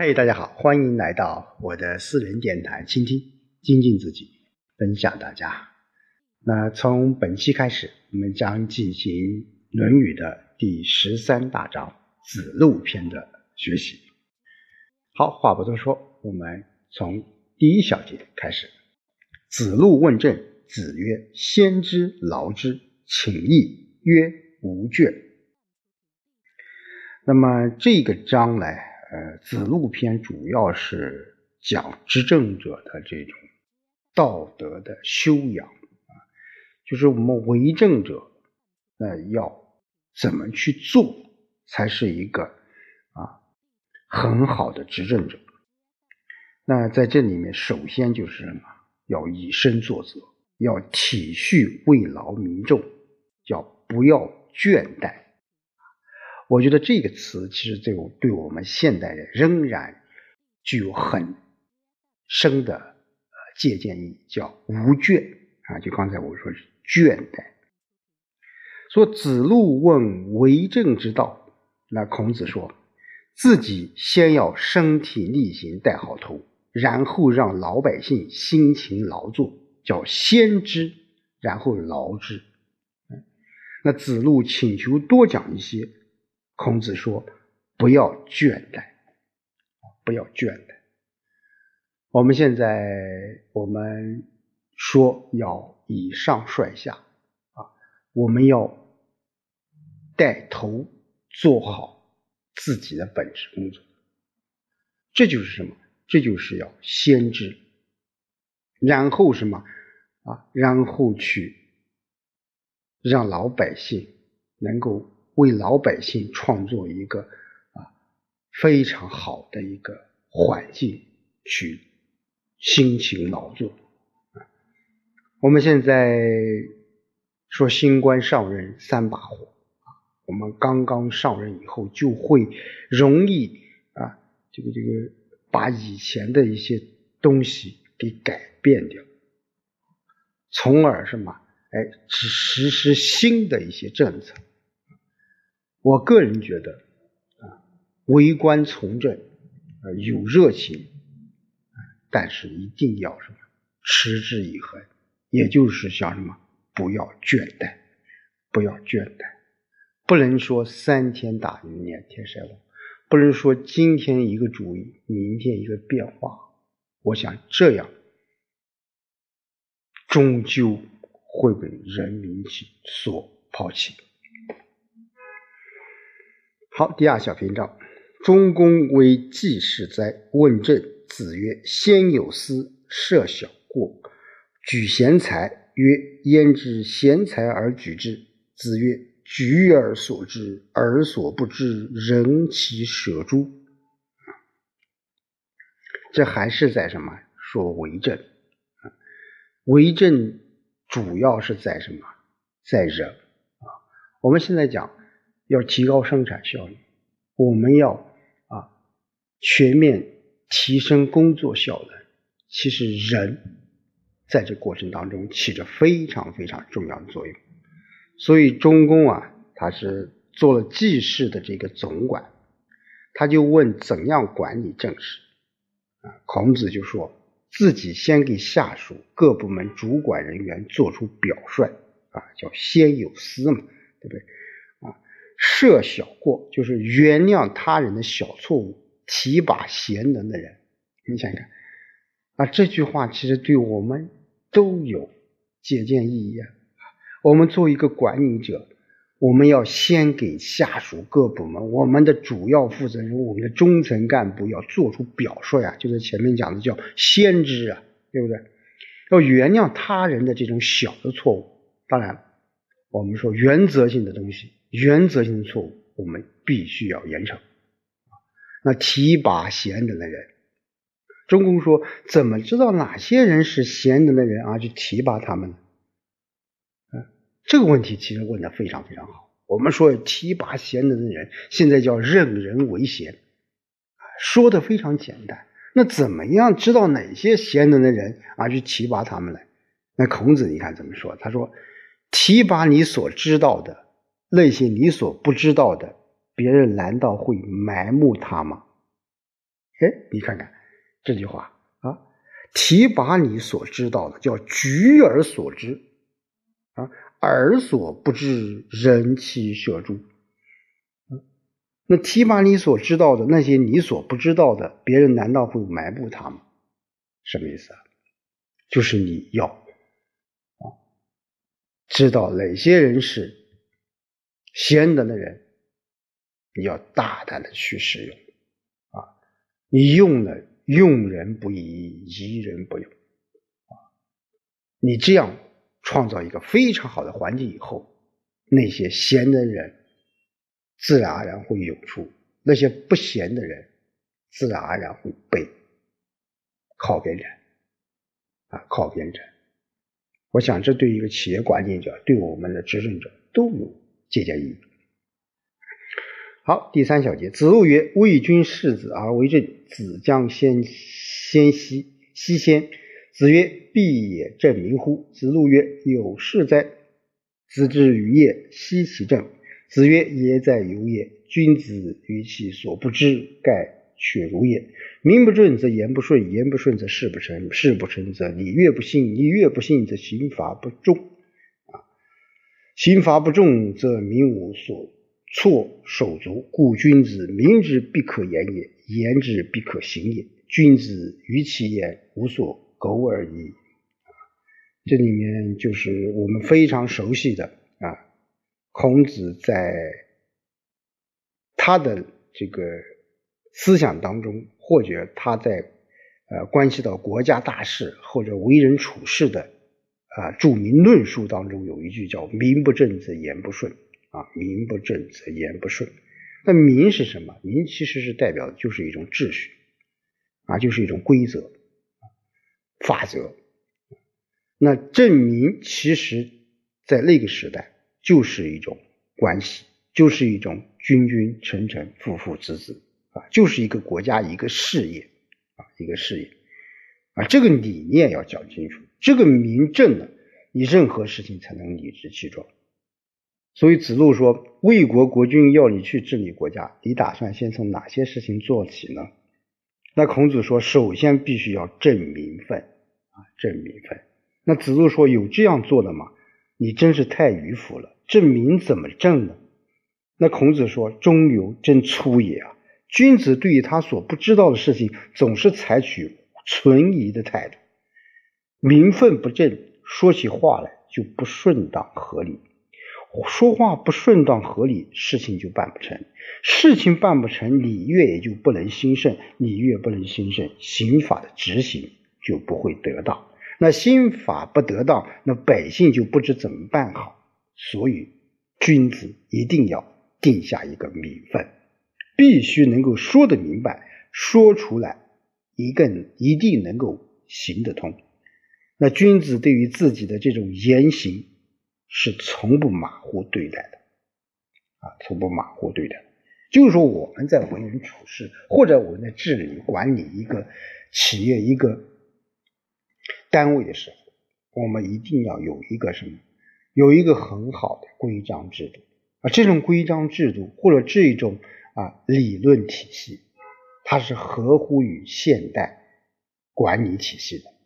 嘿，大家好，欢迎来到我的私人电台，倾听、精进自己，分享大家。那从本期开始，我们将进行《论语》的第十三大章子路篇的学习。好，话不多说，我们从第一小节开始。子路问政，子曰：“先知劳之，请益。”曰：“无倦。”那么这个章呢？呃，子路篇主要是讲执政者的这种道德的修养啊，就是我们为政者，呃，要怎么去做才是一个啊很好的执政者。那在这里面，首先就是什么？要以身作则，要体恤慰劳民众，叫不要倦怠。我觉得这个词其实对我对我们现代人仍然具有很深的呃借鉴意义，叫无倦啊。就刚才我说是倦怠。说子路问为政之道，那孔子说自己先要身体力行带好头，然后让老百姓辛勤劳作，叫先知，然后劳之。那子路请求多讲一些。孔子说：“不要倦怠，不要倦怠。我们现在我们说要以上率下啊，我们要带头做好自己的本职工作。这就是什么？这就是要先知，然后什么啊？然后去让老百姓能够。”为老百姓创作一个啊非常好的一个环境，去辛勤劳作。我们现在说新官上任三把火啊，我们刚刚上任以后就会容易啊这个这个把以前的一些东西给改变掉，从而什么哎只实施新的一些政策。我个人觉得，啊，为官从政，啊，有热情，但是一定要什么，持之以恒，也就是像什么，不要倦怠，不要倦怠，不能说三天打鱼两天晒网，不能说今天一个主意，明天一个变化，我想这样，终究会被人民所抛弃。好，第二小篇章，中公为季氏哉？问政，子曰：“先有司，设小过，举贤才。”曰：“焉知贤才而举之？”子曰：“举而所知，而所不知，人其舍诸？”这还是在什么？说为政？为政主要是在什么？在人啊？我们现在讲。要提高生产效率，我们要啊全面提升工作效能。其实人在这过程当中起着非常非常重要的作用。所以中公啊，他是做了记事的这个总管，他就问怎样管理政事啊？孔子就说自己先给下属各部门主管人员做出表率啊，叫先有司嘛，对不对？赦小过就是原谅他人的小错误，提拔贤能的人。你想想，啊，这句话其实对我们都有借鉴意义啊。我们作为一个管理者，我们要先给下属各部门、我们的主要负责人、我们的中层干部要做出表率啊，就是前面讲的叫先知啊，对不对？要原谅他人的这种小的错误。当然，我们说原则性的东西。原则性错误，我们必须要严惩。那提拔贤能的人，中公说：怎么知道哪些人是贤能的人而去提拔他们呢？嗯，这个问题其实问的非常非常好。我们说提拔贤能的人，现在叫任人为贤，说的非常简单。那怎么样知道哪些贤能的人而去提拔他们呢？那孔子你看怎么说？他说：提拔你所知道的。那些你所不知道的，别人难道会埋没他吗？哎，你看看这句话啊，提拔你所知道的，叫举而所知啊，耳所不知，人其舍诸。那提拔你所知道的那些你所不知道的，别人难道会埋没他吗？什么意思啊？就是你要啊，知道哪些人是贤能的人，你要大胆的去使用啊。你用了用人不疑，疑人不用啊。你这样创造一个非常好的环境以后，那些贤能人。自然而然会涌出那些不贤的人，自然而然会被靠边站啊，靠边站。我想这对一个企业管理者，对我们的执政者都有借鉴意义。好，第三小节，子路曰：“为君世子而为政，子将先先息息先。”子曰：“必也正民乎？”子路曰：“有事哉！子之于业，息其政。”子曰：“也在由也。君子于其所不知，盖却如也。名不正则言不顺，言不顺则事不成，事不成则礼乐不信，礼乐不信则刑罚不重。刑罚不重则民无所措手足。故君子明之必可言也，言之必可行也。君子于其言无所苟而已。”这里面就是我们非常熟悉的啊。孔子在他的这个思想当中，或者他在呃关系到国家大事或者为人处事的啊著名论述当中，有一句叫“名不正则言不顺”啊，“名不正则言不顺”。那“名”是什么？“名”其实是代表的就是一种秩序啊，就是一种规则、法则。那正名其实在那个时代。就是一种关系，就是一种君君臣臣、父父子子啊，就是一个国家一个事业啊，一个事业啊，这个理念要讲清楚，这个名正呢，你任何事情才能理直气壮。所以子路说：“魏国国君要你去治理国家，你打算先从哪些事情做起呢？”那孔子说：“首先必须要正名分啊，正名分。”那子路说：“有这样做的吗？”你真是太迂腐了，这名怎么正呢？那孔子说：“中游真粗也啊！君子对于他所不知道的事情，总是采取存疑的态度。名分不正，说起话来就不顺当合理。说话不顺当合理，事情就办不成。事情办不成，礼乐也就不能兴盛。礼乐不能兴盛，刑法的执行就不会得当。”那心法不得当，那百姓就不知怎么办好。所以，君子一定要定下一个名分，必须能够说得明白，说出来一个一定能够行得通。那君子对于自己的这种言行是从不马虎对待的，啊，从不马虎对待。就是说，我们在为人处事，或者我们在治理管理一个企业一个。单位的时候，我们一定要有一个什么？有一个很好的规章制度啊！这种规章制度或者这种啊理论体系，它是合乎于现代管理体系的。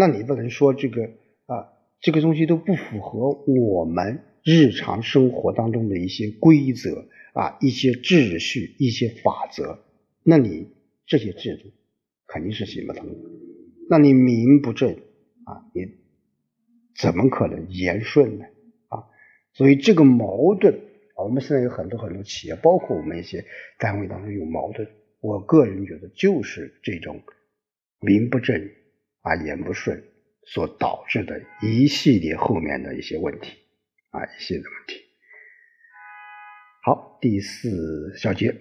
那你不能说这个啊，这个东西都不符合我们日常生活当中的一些规则啊、一些秩序、一些法则，那你这些制度肯定是行不通的。那你名不正啊，你怎么可能言顺呢？啊，所以这个矛盾，我们现在有很多很多企业，包括我们一些单位当中有矛盾。我个人觉得，就是这种名不正啊言不顺所导致的一系列后面的一些问题啊，一系列问题。好，第四小节。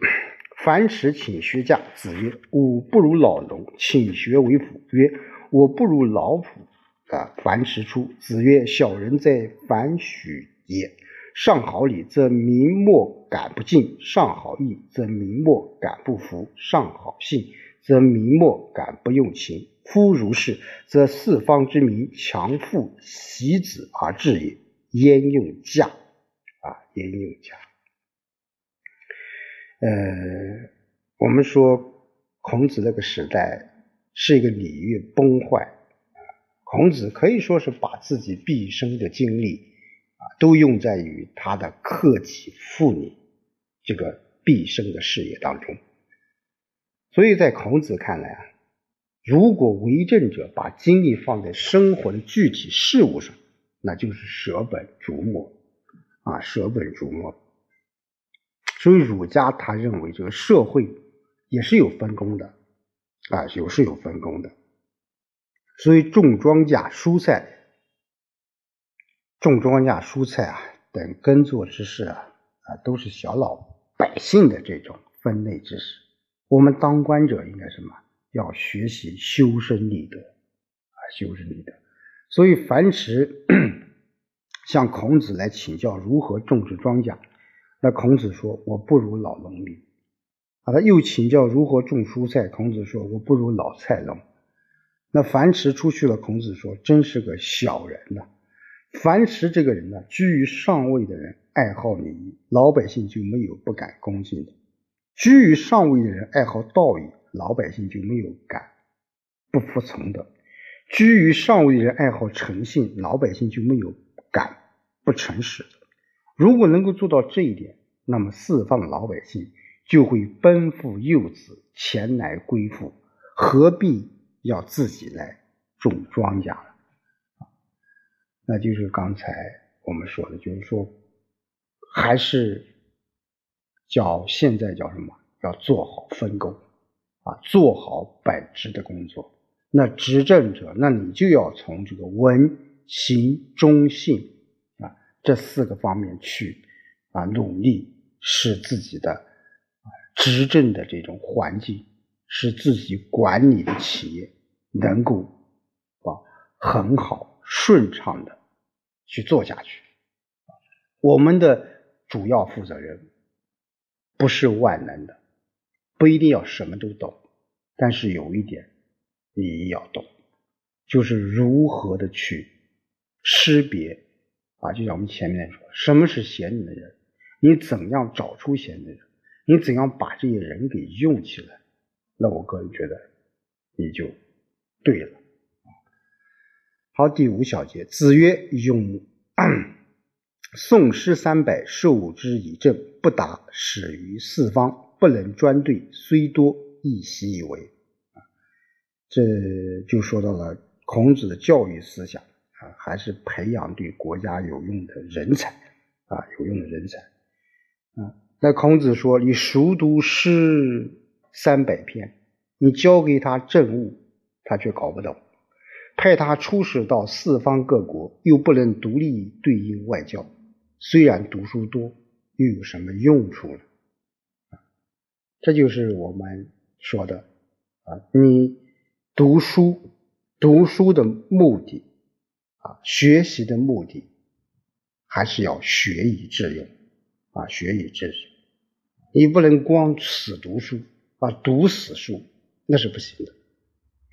樊迟请学驾，子曰：“吾不如老农，请学为辅。”曰：“我不如老仆。”啊，樊迟出。子曰：“小人在樊许也。上好礼，则民莫敢不敬；上好义，则民莫敢不服；上好信，则民莫敢不用情。夫如是，则四方之民强父袭子而治也。焉用驾？啊，焉用驾？”呃，我们说孔子那个时代是一个礼乐崩坏，孔子可以说是把自己毕生的精力啊都用在于他的克己复礼这个毕生的事业当中。所以在孔子看来啊，如果为政者把精力放在生活的具体事物上，那就是舍本逐末啊，舍本逐末。所以儒家他认为这个社会也是有分工的啊，有是有分工的。所以种庄稼、蔬菜、种庄稼、蔬菜啊等耕作之事啊啊，都是小老百姓的这种分内之事。我们当官者应该什么？要学习修身立德啊，修身立德。所以樊迟 向孔子来请教如何种植庄稼。那孔子说：“我不如老农民。”啊，他又请教如何种蔬菜。孔子说：“我不如老菜农。”那樊迟出去了。孔子说：“真是个小人呐！”樊迟这个人呢，居于上位的人爱好礼仪，老百姓就没有不敢恭敬的；居于上位的人爱好道义，老百姓就没有敢不服从的；居于上位的人爱好诚信，老百姓就没有敢不诚实的。如果能够做到这一点，那么四方的老百姓就会奔赴幼子，前来归附，何必要自己来种庄稼了？那就是刚才我们说的，就是说，还是叫现在叫什么？要做好分工啊，做好本职的工作。那执政者，那你就要从这个文、行、忠、信啊。这四个方面去啊努力，使自己的啊执政的这种环境，使自己管理的企业能够啊很好顺畅的去做下去。我们的主要负责人不是万能的，不一定要什么都懂，但是有一点你要懂，就是如何的去识别。啊，就像我们前面说，什么是贤能的人？你怎样找出贤能的人？你怎样把这些人给用起来？那我个人觉得，你就对了。好，第五小节，子曰：“咏宋诗三百，受之以政，不达，始于四方，不能专对，虽多，亦习以为。”啊，这就说到了孔子的教育思想。啊，还是培养对国家有用的人才啊，有用的人才。啊，那孔子说：“你熟读诗三百篇，你教给他政务，他却搞不懂；派他出使到四方各国，又不能独立对应外交。虽然读书多，又有什么用处呢？”啊，这就是我们说的啊，你读书，读书的目的。啊，学习的目的还是要学以致用啊，学以致用。你不能光死读书啊，读死书那是不行的。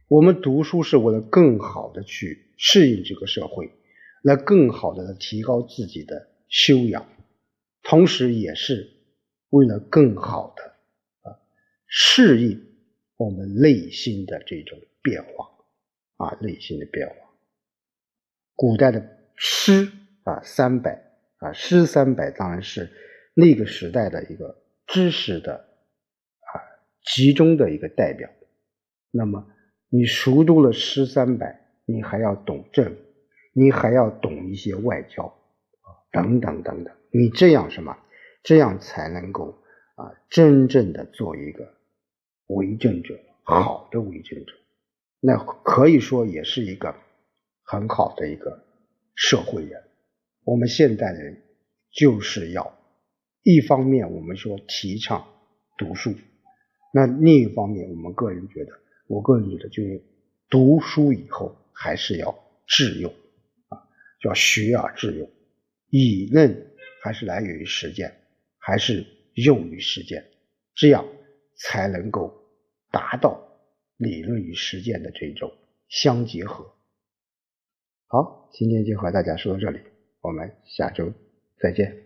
我们读书是为了更好的去适应这个社会，来更好的提高自己的修养，同时也是为了更好的啊适应我们内心的这种变化啊，内心的变化。古代的诗啊，三百啊，诗三百当然是那个时代的一个知识的啊集中的一个代表。那么你熟读了诗三百，你还要懂政，你还要懂一些外交，等等等等。你这样什么？这样才能够啊，真正的做一个为政者，好的为政者。那可以说也是一个。很好的一个社会人，我们现代人就是要一方面我们说提倡读书，那另一方面我们个人觉得，我个人觉得就是读书以后还是要致用啊，叫学而致用，理论还是来源于实践，还是用于实践，这样才能够达到理论与实践的这种相结合。好，今天就和大家说到这里，我们下周再见。